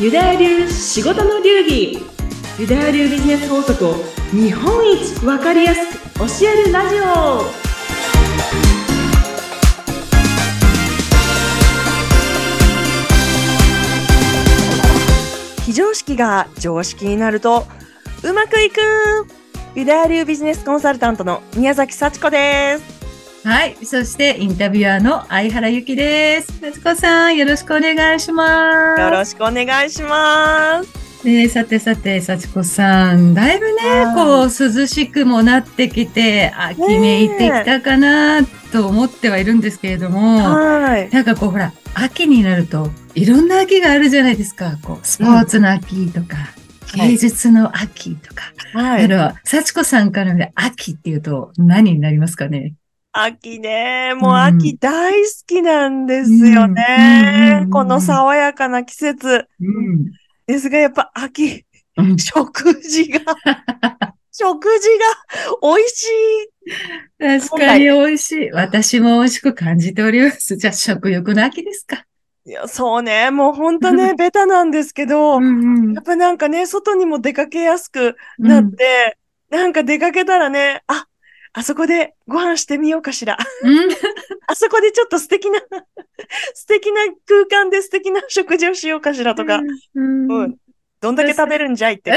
ユダヤ流仕事の流儀。ユダヤ流ビジネス法則を日本一わかりやすく教えるラジオ。非常識が常識になるとうまくいくユダヤ流ビジネスコンサルタントの宮崎幸子です。はい。そして、インタビュアーの相原由紀です。夏子さん、よろしくお願いします。よろしくお願いしますえーさてさて、幸子さん、だいぶね、はいこう、涼しくもなってきて、秋めいてきたかな、と思ってはいるんですけれども、はいなんかこう、ほら、秋になると、いろんな秋があるじゃないですか。こう、スポーツの秋とか、はい芸術の秋とか。はいだから、幸子さんから見て秋っていうと何になりますかね？秋ね、もううん秋大好きなんですようんうんうんうん。ねこの爽やかな季節うん。ですが、やっぱ秋、うん食事が、食事が美味しい。確かに美味しい。私も美味しく感じております。じゃあ、食欲の秋ですか。いや、そうね、もうほんとね、ベタなんですけど、んやっぱなんかね、外にも出かけやすくなって、なんか出かけたらね、あ、あそこでご飯してみようかしら。うん。あそこでちょっと素敵な、素敵な空間で素敵な食事をしようかしらとか、うんうん。どんだけ食べるんじゃいって。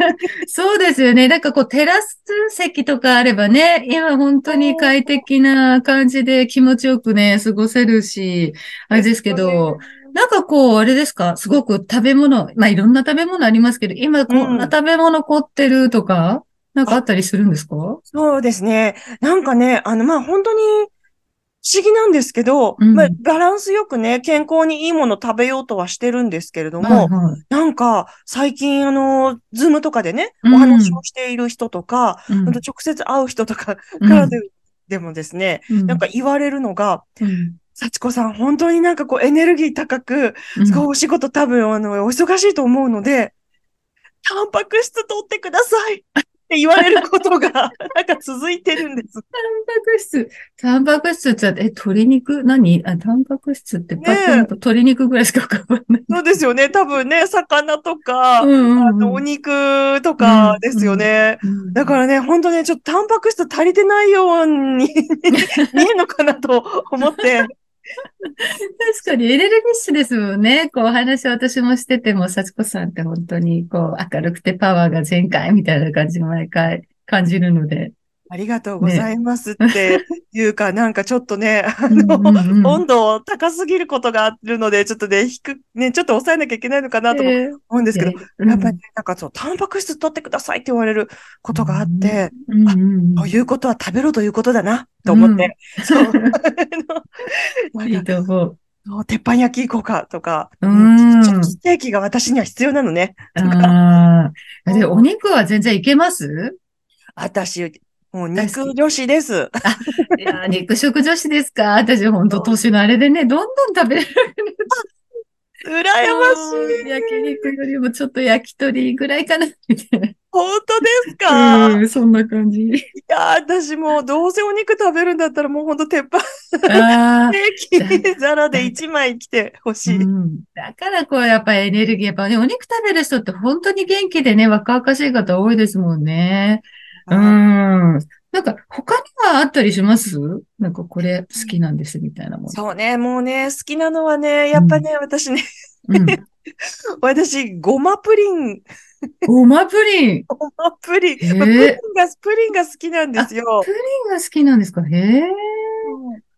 そうですよね。なんかこう、テラス席とかあればね、今本当に快適な感じで気持ちよくね、過ごせるし、あれですけど、なんかこう、あれですか？すごく食べ物、まあいろんな食べ物ありますけど、今こんな食べ物凝ってるとか、なんかあったりするんですか？そうですね。なんかね、あの、まあ、本当に不思議なんですけど、うん。まあ、バランスよくね、健康にいいもの食べようとはしてるんですけれども、はいはい。なんか、最近、あの、ズームとかでね、うん。お話をしている人とか、うん。直接会う人とかうん。からで,、でもですね、うん。なんか言われるのが、うん。幸子さん、本当になんかこうエネルギー高く、すごいお仕事多分、あの、お忙しいと思うので、タンパク質取ってくださいって言われることが、なんか続いてるんです。タンパク質。タンパク質って、え、鶏肉？何？あ、タンパク質って、パッと鶏肉ぐらいしか浮かばない。そうですよね。多分ね、魚とか、うんうんうんあのお肉とかですよね。うんだからね、本当ね、ちょっとタンパク質足りてないように 見えるのかなと思って。確かにエレルギッシュですもんね。こうお話私もしてても、幸子さんって本当にこう明るくてパワーが全開みたいな感じ毎回感じるので。ありがとうございますっていうか、なんかちょっとね、あうんの、うんうん。温度高すぎることがあるので、ちょっとね、低く、ね、ちょっと抑えなきゃいけないのかなと思うんですけど、うん。やっぱりね、なんかそう、タンパク質取ってくださいって言われることがあって、うんうんうんということは食べろということだな、と思って。そう。あの いないんかと思う。そう鉄板焼き行こうかとか、うん。ちょっとステーキが私には必要なのね。とか、ああ。で、お肉は全然いけます？私、もう肉女子です。いやー、肉食女子ですか？私本当年のあれでね、どんどん食べれる。羨ましい。焼肉よりもちょっと焼き鳥ぐらいかな、みたいな。本当ですか、いうん、そんな感じ。や、私もうどうせお肉食べるんだったらもう本当鉄板ああ。ステーキ皿で1枚来てほしい。うん、だからこう、やっぱエネルギー、やっぱね、お肉食べる人って本当に元気でね、若々しい方多いですもんね。うん。なんか、他にはあったりします？なんかこれ好きなんですみたいなもの。そうね、もうね、好きなのはね、やっぱね、私ね、うん。私、ごまプリン、ごまプリン？ごまプリン、プリンが、プリンが好きなんですよプ。リンが好きなんですか？へえ。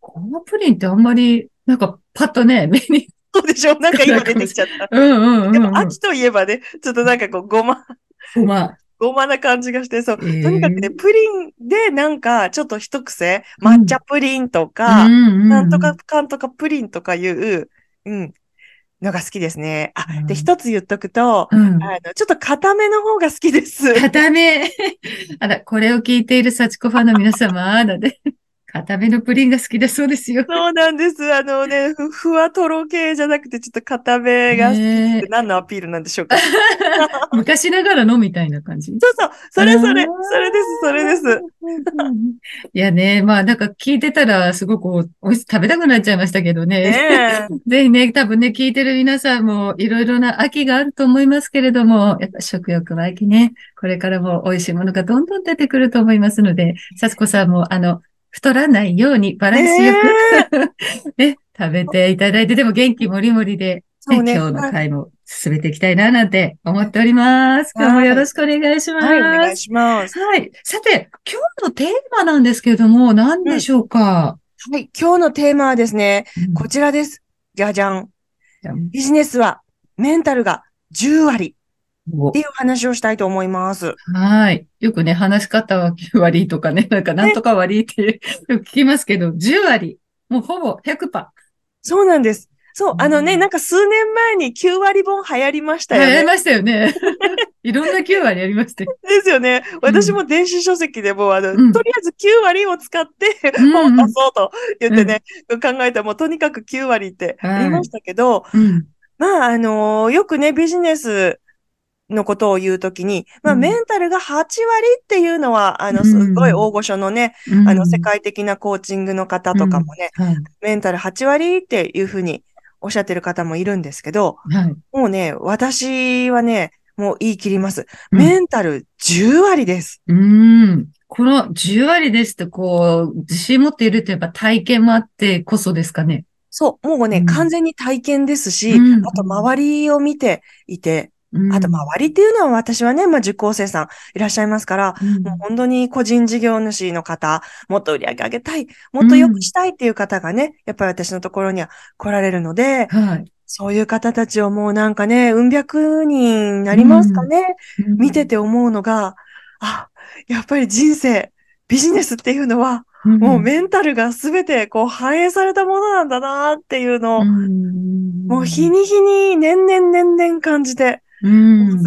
ごまプリンってあんまり、なんかパッとね、目に。そうでしょ？なんか今出てきちゃった。うんうんうん、うん。でも秋といえばね、ちょっとなんかこう、ごま、ごま。ごまな感じがして、そう。えーとにかくね、プリンでなんかちょっと一癖、抹茶プリンとか、うんなんとかかんとかプリンとかいう、うん、のが好きですね。あ、うんで、一つ言っとくと、うん。あの、ちょっと固めの方が好きです。固め。あら、これを聞いている幸子ファンの皆様、だね。固めのプリンが好きだそうですよ。そうなんです。あのね、ふふわとろ系じゃなくて、ちょっと固めが好きねって何のアピールなんでしょうか？昔ながらのみたいな感じ。そうそう、それそれ、それです、それです。いやね、まあなんか聞いてたらすごくおいし食べたくなっちゃいましたけどね。ねえ。ぜひね、多分ね、聞いてる皆さんもいろいろな秋があると思いますけれども、やっぱ食欲の秋ね、これからも美味しいものがどんどん出てくると思いますので、さつこさんもあの、太らないようにバランスよく、ね、食べていただいて、でも元気もりもりで、そうね。今日の回も進めていきたいななんて思っております。今日もよろしくお願いします。はい、お願いします。はい。さて、今日のテーマなんですけれども、何でしょうか、はい、今日のテーマはですね、うんこちらです。じゃじゃん。ビジネスはメンタルが10割おっていう話をしたいと思います。はい。よくね、話し方は9割とかね、なんかなんとか割って よく聞きますけど、10割。もうほぼ100%。そうなんです。そう、あのね、うんなんか数年前に9割本流行りましたよね。やりましたよね。いろんな9割やりましたよ。ですよね。私も電子書籍でも、あの、うんとりあえず9割を使ってうん本を出そうと言ってね、考えたらもうとにかく9割ってはい言いましたけど、うん。まあ、あのーよくね、ビジネスのことを言うときに、まあ、うんメンタルが8割っていうのは、あの、うんすごい大御所のね、うんあの、世界的なコーチングの方とかもね、はい。メンタル8割っていうふうにおっしゃってる方もいるんですけど、はい。もうね、私はね、もう言い切ります。うんメンタル10割です。うん。この10割ですって、こう、自信持っているとやっぱ体験もあってこそですかね。そう、もうね、うん完全に体験ですし、うんあと周りを見ていて、うん。あと周りっていうのは私はね、まあ受講生さんいらっしゃいますから、うん。もう本当に個人事業主の方、もっと売り上げ上げたい、もっと良くしたいっていう方がね、やっぱり私のところには来られるので、はい。そういう方たちをもうなんかね、うん百人になりますかね、見てて思うのが、あ、やっぱり人生、ビジネスっていうのは、うん、もうメンタルがすべてこう反映されたものなんだなっていうのを、うん。もう日に日に年々年々感じてうん。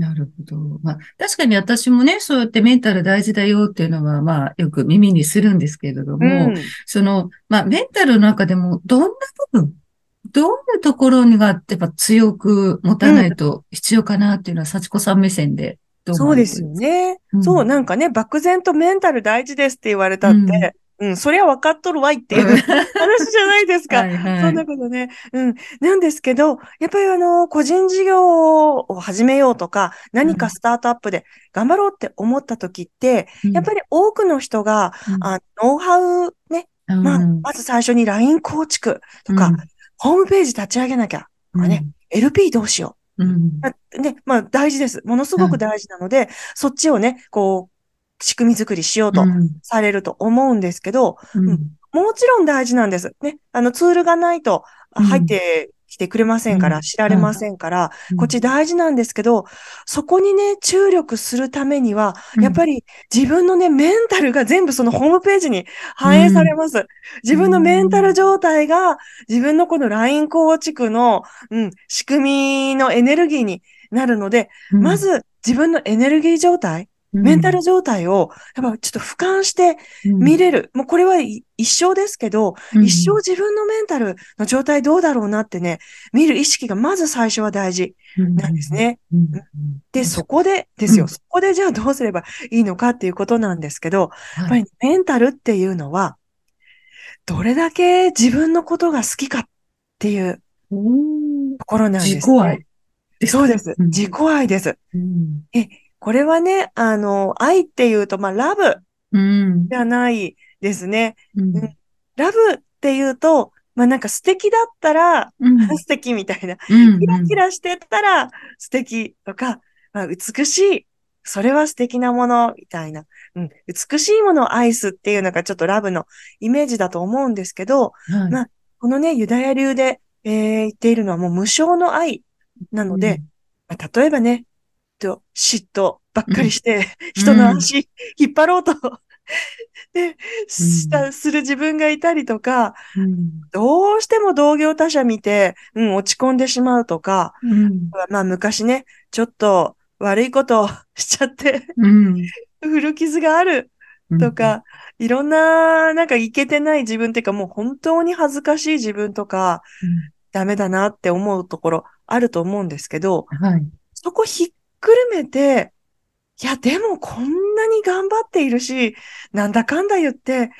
なるほど。まあ、確かに私もね、そうやってメンタル大事だよっていうのは、まあ、よく耳にするんですけれども、うん。その、まあ、メンタルの中でも、どんな部分、どういうところにが、やっぱ強く持たないと必要かなっていうのは、幸子さん目線でどう思そうですよね。うんそう、なんかね、漠然とメンタル大事ですって言われたって、うん、そりゃ分かっとるわいっていううん話じゃないですか。はいはい。そんなことね。うん。なんですけど、やっぱりあの、個人事業を始めようとか、何かスタートアップで頑張ろうって思った時って、やっぱり多くの人が、あノウハウね、りまあ、まず最初に LINE 構築とか、ホームページ立ち上げなきゃとかね、LP どうしようん。うんね、まあ大事です。ものすごく大事なので、そっちをね、こう、仕組み作りしようとうん。されると思うんですけど、うん。もちろん大事なんです。ね。あのツールがないと入ってきてくれませんから、うん。知られませんから、うん。こっち大事なんですけど、そこにね、注力するためには、うん。やっぱり自分のね、メンタルが全部そのホームページに反映されます。自分のメンタル状態が、自分のこの LINE 構築の、うん、仕組みのエネルギーになるので、ま、ず自分のエネルギー状態、メンタル状態を、やっぱちょっと俯瞰して見れる。もうこれはい一生ですけど、うん一生自分のメンタルの状態どうだろうなってね、見る意識がまず最初は大事なんです。ね。うんで、そこでですよ。うんそこでじゃあどうすればいいのかっていうことなんですけど、やっぱはいりメンタルっていうのは、どれだけ自分のことが好きかっていうところなんです、ね。自己愛。そうです。うん自己愛です。うん。これはね、あの、愛っていうと、まあ、ラブうん。じゃないですね。うんうんラブっていうと、まあ、なんか素敵だったら、うん素敵みたいな。うんキラキラしてたら素敵とか、まあ、美しい。それは素敵なものみたいな。うん。美しいものを愛すっていうのがちょっとラブのイメージだと思うんですけど、はいまあこのね、ユダヤ流で、えー言っているのはもう無償の愛なので、まあ例えばね、と嫉妬ばっかりして、人の足引っ張ろうと、で、した、する自分がいたりとか、うん。どうしても同業他社見て、うん、落ち込んでしまうとか、うん。まあ昔ね、ちょっと悪いことを しちゃって、うん。古傷があるとか、いろんな、なんかいけてない自分っていうか、もう本当に恥ずかしい自分とか、ダメだなって思うところあると思うんですけど、はい。そこひっくるめて、いや、でもこんなに頑張っているし、なんだかんだ言って、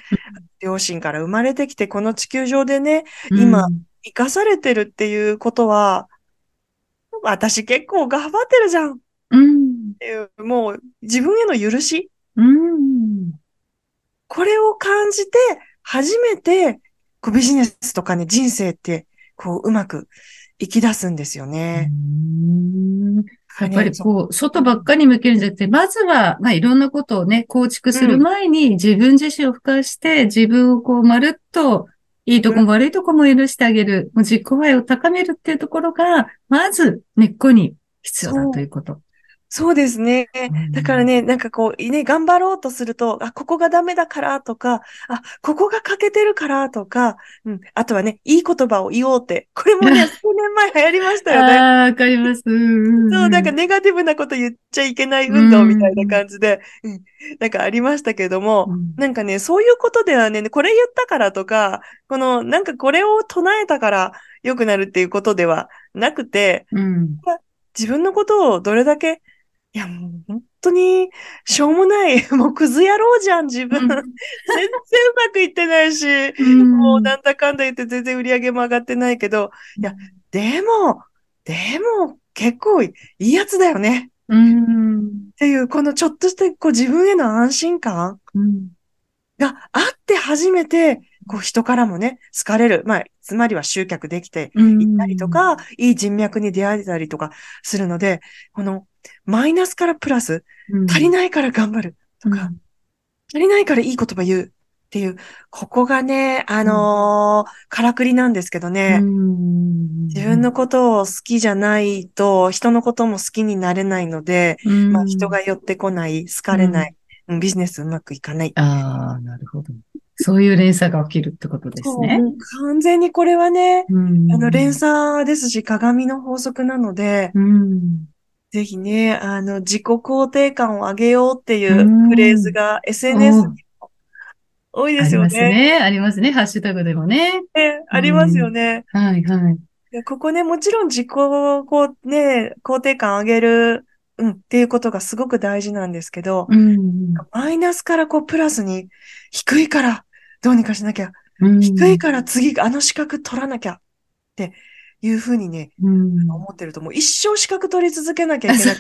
両親から生まれてきて、この地球上でね、今うん、生かされてるっていうことは、私結構頑張ってるじゃんっうん。ていう、もう自分への許し、うん。これを感じて、初めて、こうビジネスとかね、人生って、こう、うまく生き出すんですよね。やっぱりこう、外ばっかり向けるんじゃなくて、まずは、まあいろんなことをね、構築する前に自分自身を俯瞰して、自分をこう、まるっと、いいとこも悪いとこも許してあげる、もう自己愛を高めるっていうところが、まず根っこに必要だということ。そうですね。だからね、なんかこう、ね、頑張ろうとすると、あ、ここがダメだからとか、あ、ここが欠けてるからとか、うん、あとはね、いい言葉を言おうって、これもね、数年前流行りましたよね。ああ、わかります。そう、そう、なんかネガティブなこと言っちゃいけない運動みたいな感じで、うん、なんかありましたけども、うんなんかね、そういうことではね、これ言ったからとか、この、なんかこれを唱えたから良くなるっていうことではなくて、うん。自分のことをどれだけ、いや、もう本当に、しょうもない、もうクズ野郎じゃん、自分。うん全然うまくいってないし、うんもうなんだかんだ言って全然売り上げも上がってないけど、いや、でも、でも、結構いいやつだよね。うん。っていう、このちょっとしたこう自分への安心感うん。があって初めて、こう人からもね、好かれる。まあ、つまりは集客できてうんいったりとか、いい人脈に出会えたりとかするので、このマイナスからプラス、足りいないから頑張るとか、足りないからいい言葉言うっていう、ここがね、あのーからくりなんですけどね、自分のことを好きじゃないと、人のことも好きになれないので、うん、まあ、人が寄ってこない、好かれない、うんビジネスうまくいかない。ああ、なるほど。そういう連鎖が起きるってことですね。完全にこれはね、うんあの、連鎖ですし、鏡の法則なので、うん。ぜひね、あの、自己肯定感を上げようっていうフレーズが SNS にも多いですよありますね。ね。ありますね。ハッシュタグでもね。ねありますよね。はい、はい。ここね、もちろん自己、こうね、肯定感上げる、うん、っていうことがすごく大事なんですけど、うん。マイナスからこうプラスに、低いからどうにかしなきゃ、うん低いから次あの資格取らなきゃっていうふうにね、うん。思ってるともう一生資格取り続けなきゃいけない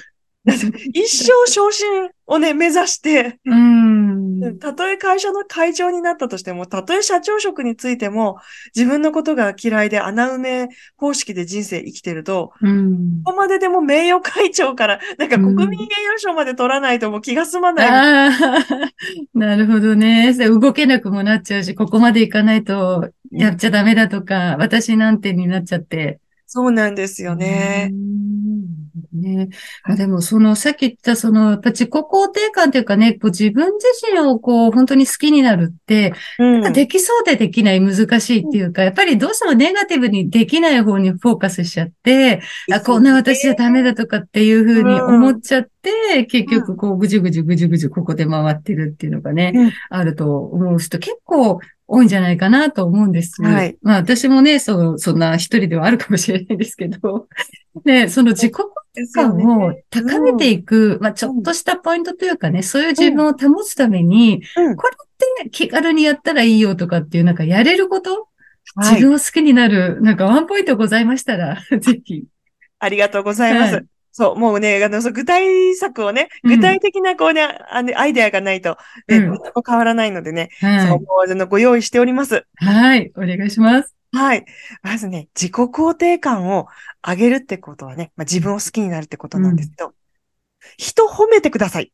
一生昇進をね、目指して、うん。たとえ会社の会長になったとしても、たとえ社長職についても、自分のことが嫌いで穴埋め方式で人生生きてると、うん。ここまででも名誉会長から、なんか国民栄誉賞まで取らないともう気が済まない。なるほどね。動けなくもなっちゃうし、ここまでいかないとやっちゃダメだとか、私なんてになっちゃって。そうなんですよね。うん。ね。まあでも、その、さっき言った、その、やっぱ自己肯定感というかね、こう自分自身をこう、本当に好きになるって、うん。できそうでできない難しいっていうか、やっぱりどうしてもネガティブにできない方にフォーカスしちゃって、あ、こんな私じゃダメだとかっていうふうに思っちゃって、結局こうぐじゅぐじゅぐじゅぐじゅここで回ってるっていうのがね、うん。あると思う人結構多いんじゃないかなと思うんです。はい。まあ私もね、そう、そんな一人ではあるかもしれないですけど、ね、その自己ですよ感をね。高めていく、まあちょっとしたポイントというかね、そういう自分を保つために、うん。これって気軽にやったらいいよとかっていう、なんかやれること、はい。自分を好きになる、なんかワンポイントございましたら、ぜひ。ありがとうございます。はいそう、もうね、あの、そう具体策をね、うん具体的なこうね、あの、アイデアがないと、ね、うん全く変わらないのでね、そう、はい。もうあの、ご用意しております。はい。お願いします。はい。まずね、自己肯定感を上げるってことはね、まあ、自分を好きになるってことなんですけど、人褒めてください。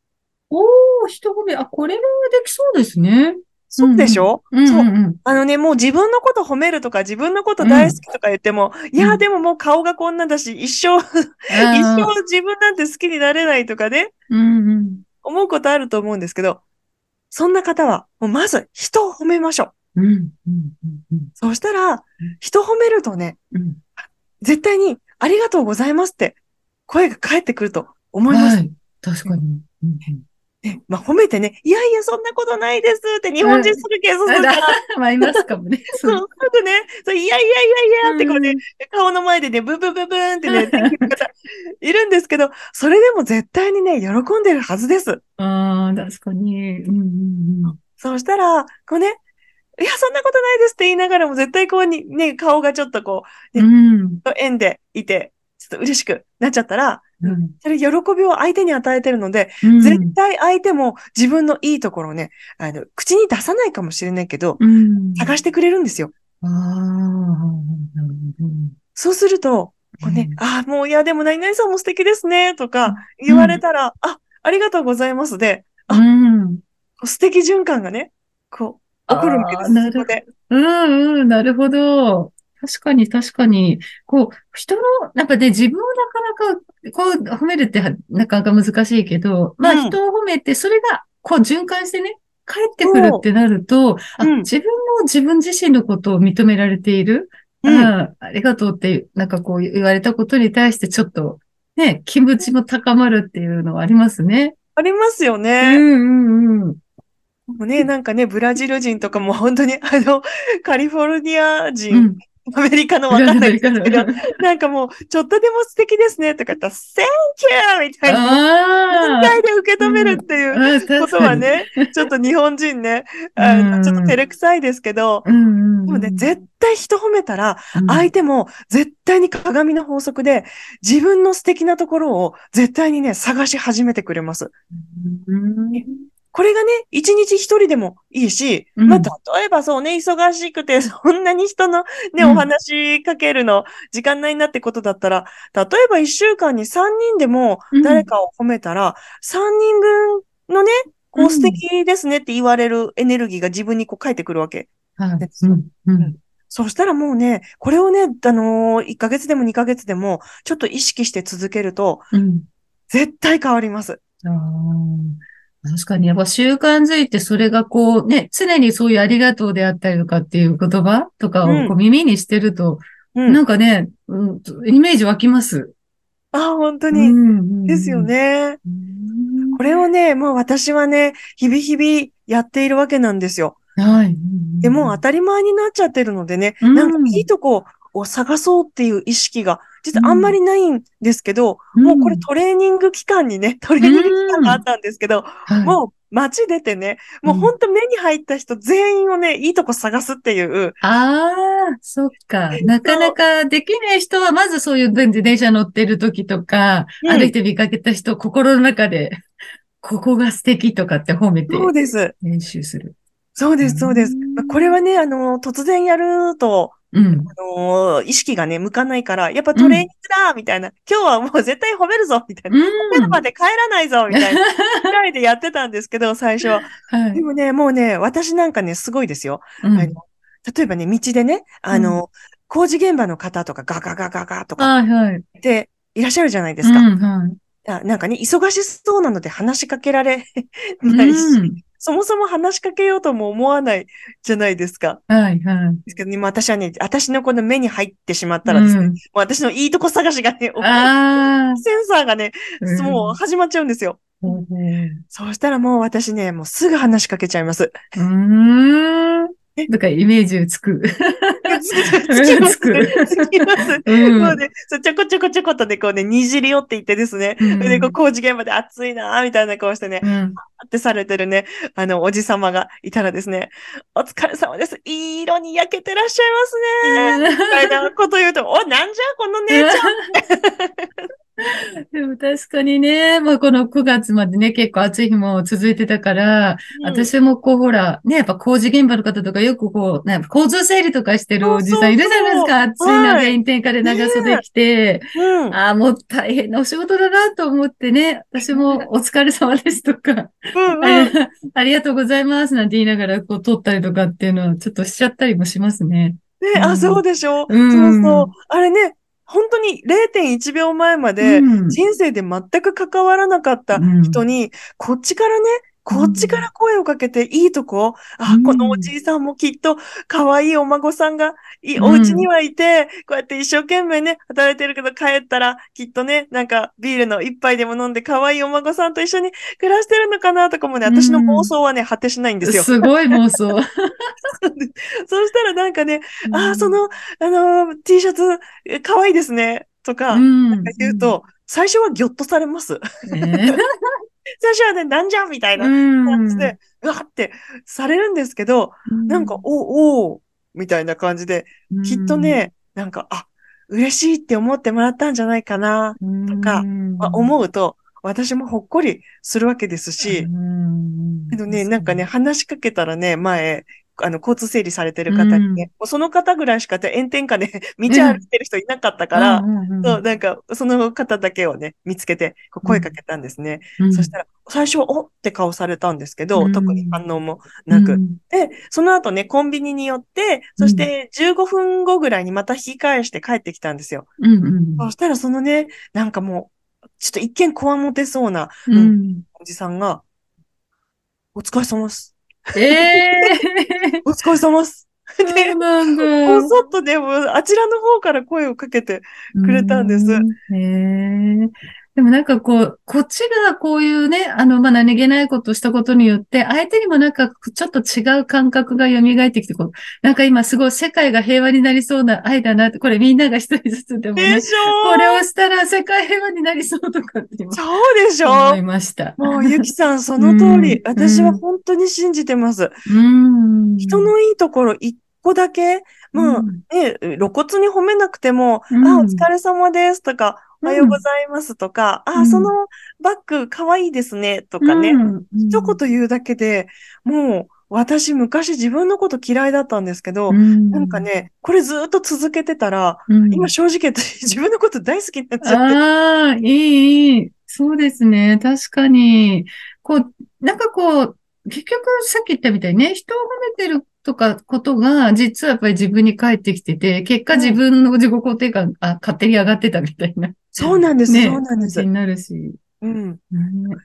おー、一褒め。あ、これもできそうですね。そうでしょ、うんそうう。んうん。あのね、もう自分のこと褒めるとか、自分のこと大好きとか言っても、いや、でももう顔がこんなだし、一生、一生自分なんて好きになれないとかね、うんうん。思うことあると思うんですけど、そんな方は、もうまず人を褒めましょう。うんうんうんそうしたら、人褒めるとね、うん絶対にありがとうございますって声が返ってくるとうん。思います。はい。確かに。まあ、褒めてね、いやいや、そんなことないですって日本人するケースするから、まあ、いますかもね。そう、すぐね、そういやいやいやいやってこうね、顔の前でね、ブンブンブンブンってね、いるんですけど、それでも絶対にね、喜んでるはずです。ああ、確かに。うんうんうん。そうしたら、こうね、いや、そんなことないですって言いながらも、絶対こうに、ね、顔がちょっとこう、ねうん。円でいて、ちょっと嬉しくなっちゃったら、うんそれ喜びを相手に与えてるので、うん絶対相手も自分のいいところをね、あの、口に出さないかもしれないけど、うん。探してくれるんですよ。そうすると、こうね、うんああ、もういや、でも何々さんも素敵ですね、とうんか言われたら、あ、ありがとうございますで、あうん。素敵循環がね、こう、起こるわけです。なるそこで。うんうん、なるほど。確かに確かに。こう、人の、なんかね、自分をなかなか、こう、褒めるってはなかなか難しいけど、まあうん人を褒めて、それが、こう、循環してね、帰ってくるってなると、あ、うん自分も自分自身のことを認められている。うんあありがとうって、なんかこう言われたことに対してちょっと、ね、気持ちも高まるっていうのはありますね。ありますようね。んうんうん。もうね、なんかね、ブラジル人とかも本当に、あの、カリフォルニア人、うん。アメリカのわかんないですけど、あなんかもう、ちょっとでも素敵ですねとか言ったら、Thank you! みたいな。あ全体で受け止めるっていうあ、ことはね、ちょっと日本人ね、あうんのちょっと照れくさいですけど。でもね、絶対人褒めたら、うん相手も絶対に鏡の法則で、自分の素敵なところを絶対にね、探し始めてくれます。うんこれがね、一日一人でもいいし、うん。まあ、例えばそうね、忙しくて、そんなに人のね、うん。お話しかけるの、時間ないなってことだったら、例えば一週間に三人でもうん。誰かを褒めたら、三人分のね、こううん素敵ですねって言われるエネルギーが自分にこう返ってくるわけ。はい。ですうん。うん。そしたらもうね、これをね、あのー、1ヶ月でも2ヶ月でも、ちょっと意識して続けると、うん。絶対変わります。確かに、やっぱ習慣づいてそれがこうね、常にそういうありがとうであったりとかっていう言葉とかをこう耳にしてると、うん。なんかね、うんイメージ湧きます。あ、本当うに。んですよ。ね。うんこれをね、もう私はね、日々日々やっているわけなんですよ。はい。でもう当たり前になっちゃってるのでね、うんなんかいいとこを探そうっていう意識が、実はあんまりないんですけど、うん。もうこれトレーニング期間にね、トレーニング期間があったんですけど、はい。もう街出てね、もう本当目に入った人全員をね、いいとこ探すっていう、ああ、そっか。なかなかできない人は、まずそういう電電車乗ってる時とか、うん。歩いて見かけた人、心の中で、ここが素敵とかって褒めて。練習する。そうです、そうですこれはね、あの、突然やると、うん。あの意識がね、向かないから、やっぱトレーニングだみたいな、今日はもう絶対褒めるぞみたいな。褒めるまで帰らないぞみたいな、ぐらいでやってたんですけど、最初は。はいで。もね、もうね、私なんかね、すごいですよ。うんあの例えばね、道でね、あの、工事現場の方とかガガガガガとかはい、はい。っていらっしゃるじゃないですか。うん、はい。あなんかね、忙しそうなので話しかけられないし、うんそもそも話しかけようとも思わないじゃないですか。はい、はい。ですけどね、私はね、私のこの目に入ってしまったらですね、うんもう私のいいとこ探しがね、あセンサーがね、あ。もう始まっちゃうんですよ。うん。うそうしたらもう私ね、もうすぐ話しかけちゃいます。ーん。だからイメージ つく。つきます。つくつきます。うんもうね、ちょこちょこちょことね、こうね、にじり寄っていってですね、うんで、こう工事現場で暑いなーみたいな顔してね、うん。ってされてるね、あの、おじさまがいたらですね、お疲れ様です。いい色に焼けてらっしゃいますね。みたいなこと言うと、お、なんじゃこの姉ちゃん。でも確かにね、まあこの9月までね、結構暑い日も続いてたから、私もこうほら、ね、やっぱ工事現場の方とかよくこう、ね、交通整理とかしてるおじさんいるじゃないですか。暑いはい中炎天下で長袖着て、うん。ああ、もう大変なお仕事だなと思ってね、私もお疲れ様ですとか、うんあうん。りありがとうございますなんて言いながらこう撮ったりとかっていうのはちょっとしちゃったりもしますね。ね、あ、うんそうでしょ？うんそうそう。あれね、本当に0.1秒前まで、うん。人生で全く関わらなかった人に、こっちからね、こっちから声をかけていいとこ、あうん、このおじいさんもきっと可愛いお孫さんがいうん。お家にはいて、こうやって一生懸命ね、働いてるけど帰ったらきっとね、なんかビールの一杯でも飲んで可愛いお孫さんと一緒に暮らしてるのかなとかもね、私の妄想はね、果てしないんですよ。すごい妄想。そうしたらなんかね、ああ、その、あのー T シャツ、え可愛いですね、とか、うん、なんか言うと、最初はギョッとされます。うん、え 最初はね、なんじゃみたいーな感じで、うわってされるんですけど、なんか、、おおみたいな感じで、うん。きっと、ね、なんか、あ、嬉しいって思ってもらったんじゃないかな、とかまあ、思うと、私もほっこりするわけですし、うん。けどね、なんかね、、話しかけたらね、前、あの、交通整理されてる方にね、もうその方ぐらいしかて炎天下で 道歩いてる人いなかったから、そう、なんか、その方だけをね、見つけて、声かけたんですね。そしたら、最初は、おっ？て顔されたんですけど、うん。特に反応もなく。うん。で、その後ね、コンビニに寄って、そして15分後ぐらいにまた引き返して帰ってきたんですよ。うんうん。そしたらそのね、なんかもう、ちょっと一見こわもてそうなうん。おじさんが、お疲れ様です。ええ お疲れ様です。ー、で。こそっとね、もうあちらの方から声をかけて、くれたんですうんへえ。でもなんかこう、こっちがこういうね、あの、まあ、何気ないことをしたことによって、相手にもなんかちょっと違う感覚が蘇ってきて、こう、なんか今すごい世界が平和になりそうな愛だなって、これみんなが一人ずつでもねで、しょこれをしたら世界平和になりそうとかって今そうでし思ょいました。もう、ゆきさん、その通りう。ん私は本当に信じてます。うん。人のいいところ一個だけ、まあ、うんね、露骨に褒めなくても、うんあ、お疲れ様ですとか、おはようございますとか、あ、うんそのバッグかわいいですねとかね、うん一言言うだけで、もう、私昔自分のこと嫌いだったんですけど、うんなんかね、これずっと続けてたら、うん今正直 自分のこと大好きになっちゃって。ああ、いい、いい。そうですね。確かに。こう、なんかこう、結局さっき言ったみたいにね、人を褒めてるとかことが、実はやっぱり自分に返ってきてて、結果うん自分の自己肯定感、あ、勝手に上がってたみたいな。そうなんです、ねそうなんです。になるし。うん。ね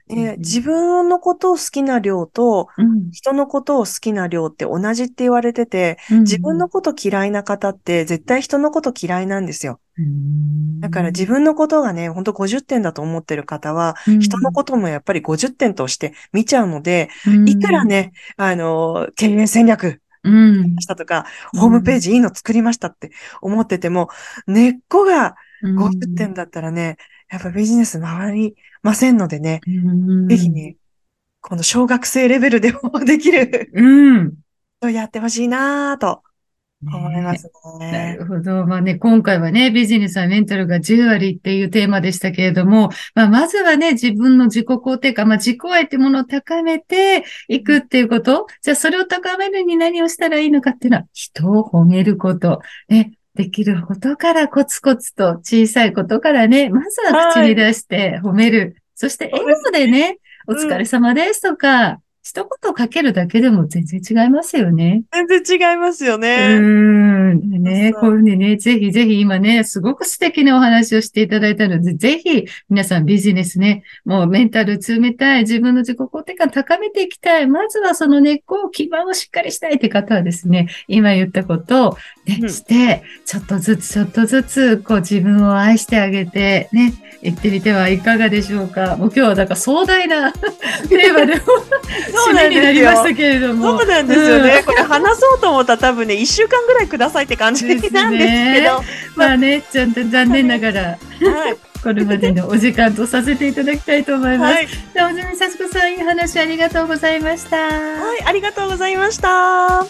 ね、自分のことを好きな量と、うん人のことを好きな量って同じって言われてて、自分のこと嫌いな方って絶対人のこと嫌いなんですよ。うんだから自分のことがね、ほんと50点だと思ってる方は、人のこともやっぱり50点として見ちゃうので、いくら、ね、あの、経営戦略うんしたとか、ホームページいいの作りましたって思ってても、根っこが50点だったらね、やっぱビジネス回りませんのでね、うんぜひね、この小学生レベルでもできる、うん。やってほしいなぁと思いますなね。るほど。まあね、今回はね、ビジネスはメンタルが10割っていうテーマでしたけれども、まあまずはね、自分の自己肯定感、まあ自己愛ってものを高めていくっていうこと。じゃあそれを高めるに何をしたらいいのかっていうのは、人を褒めること。ね。できることからコツコツと小さいことからね、まずは口に出して褒める。そして笑顔でね、おうん疲れ様ですとか、一言かけるだけでも全然違いますよね。全然違いますようね。ーん。でね、こういうふうにね、ぜひぜひ今ね、すごく素敵なお話をしていただいたので、ぜひ皆さんビジネスね、もうメンタル詰めたい、自分の自己肯定感高めていきたい、まずはその根っこを基盤をしっかりしたいって方はですね、今言ったことをね、うんして、ちょっとずつちょっとずつ、こう自分を愛してあげて、ね、行ってみてはいかがでしょうか。もう今日はだから壮大な テーマでそうなんですよなりましたけれども。そうなんですよね。これ話そうと思ったら多分ね、1週間ぐらいくださいって感じなんですけど。まあね、ちゃんと残念ながら、はい。これまでのお時間とさせていただきたいと思います。はい。では、小住幸子さん、いい話ありがとうございました。はい。ありがとうございました。